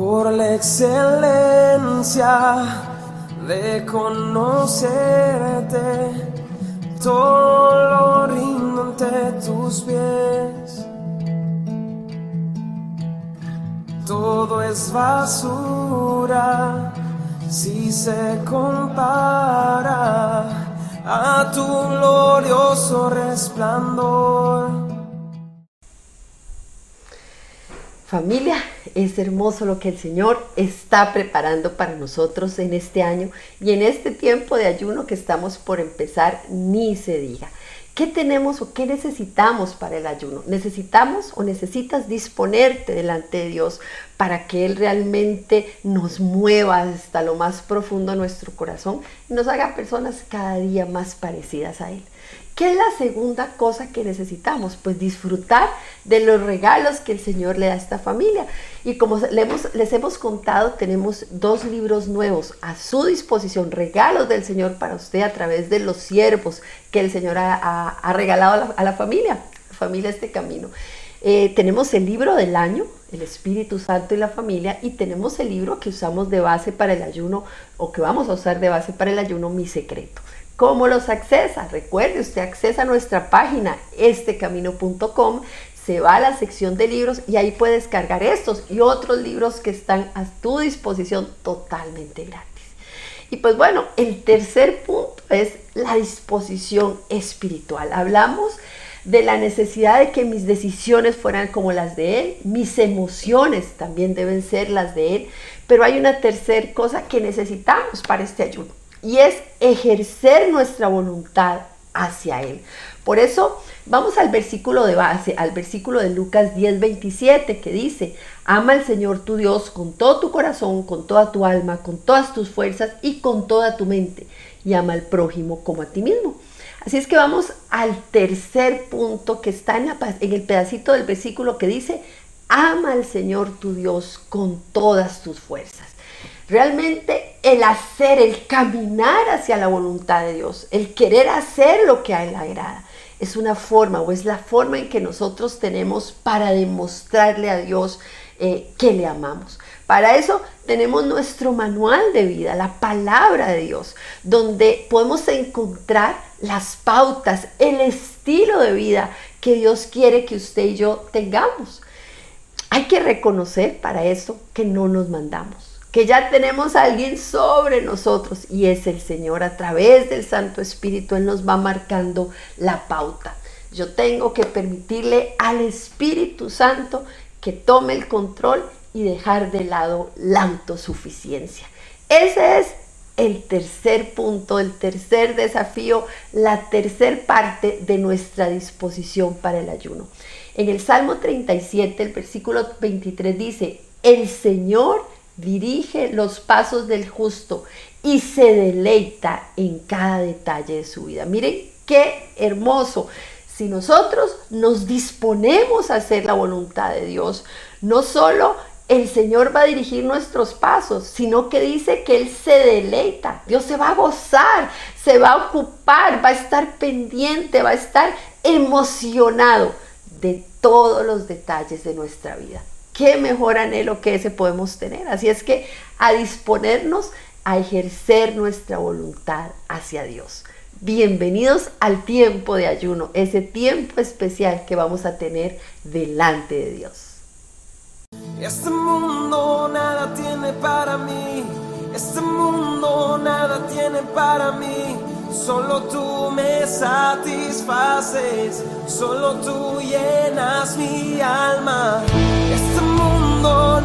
por la excelencia de conocerte, todo lo ante tus pies. Todo es basura si se compara a tu glorioso resplandor. Familia, es hermoso lo que el Señor está preparando para nosotros en este año y en este tiempo de ayuno que estamos por empezar, ni se diga. ¿Qué tenemos o qué necesitamos para el ayuno? Necesitamos o necesitas disponerte delante de Dios para que Él realmente nos mueva hasta lo más profundo de nuestro corazón y nos haga personas cada día más parecidas a Él. ¿Qué es la segunda cosa que necesitamos? Pues disfrutar de los regalos que el Señor le da a esta familia. Y como les hemos contado, tenemos dos libros nuevos a su disposición, regalos del Señor para usted a través de los siervos que el Señor ha, regalado a la, familia, familia este camino. Eh, tenemos el libro del año, el Espíritu Santo y la familia, y tenemos el libro que usamos de base para el ayuno, o que vamos a usar de base para el ayuno, Mi Secreto. ¿Cómo los accesa? Recuerde, usted accesa a nuestra página estecamino.com, se va a la sección de libros y ahí puede descargar estos y otros libros que están a tu disposición totalmente gratis. Y pues bueno, el tercer punto es la disposición espiritual. Hablamos la necesidad de que mis decisiones fueran como las de Él, mis emociones también deben ser las de Él, pero hay una tercera cosa que necesitamos para este ayuno y es ejercer nuestra voluntad hacia Él. Por eso vamos al versículo de base, al versículo de Lucas 10, 27, que dice, ama al Señor tu Dios con todo tu corazón, con toda tu alma, con todas tus fuerzas y con toda tu mente, y ama al prójimo como a ti mismo. Así es que vamos al tercer punto que está en, el pedacito del versículo que dice, ama al Señor tu Dios con todas tus fuerzas. Realmente el hacer, el caminar hacia la voluntad de Dios, el querer hacer lo que a Él agrada, es una forma o es la forma en que nosotros tenemos para demostrarle a Dios eh, que le amamos. Para eso tenemos nuestro manual de vida, la palabra de Dios, donde podemos encontrar las pautas, el estilo de vida que Dios quiere que usted y yo tengamos. Hay que reconocer para eso que no nos mandamos que ya tenemos a alguien sobre nosotros y es el Señor a través del Santo Espíritu, Él nos va marcando la pauta. Yo tengo que permitirle al Espíritu Santo que tome el control y dejar de lado la autosuficiencia. Ese es el tercer punto, el tercer desafío, la tercer parte de nuestra disposición para el ayuno. En el Salmo 37, el versículo 23 dice, el Señor dirige los pasos del justo y se deleita en cada detalle de su vida. Miren qué hermoso. Si nosotros nos disponemos a hacer la voluntad de Dios, no solo el Señor va a dirigir nuestros pasos, sino que dice que Él se deleita. Dios se va a gozar, se va a ocupar, va a estar pendiente, va a estar emocionado de todos los detalles de nuestra vida qué mejor anhelo que ese podemos tener. Así es que a disponernos a ejercer nuestra voluntad hacia Dios. Bienvenidos al tiempo de ayuno, ese tiempo especial que vamos a tener delante de Dios. Este mundo nada tiene para mí, este mundo nada tiene para mí, solo tú me satisfaces, solo tú llenas mi alma. Este mundo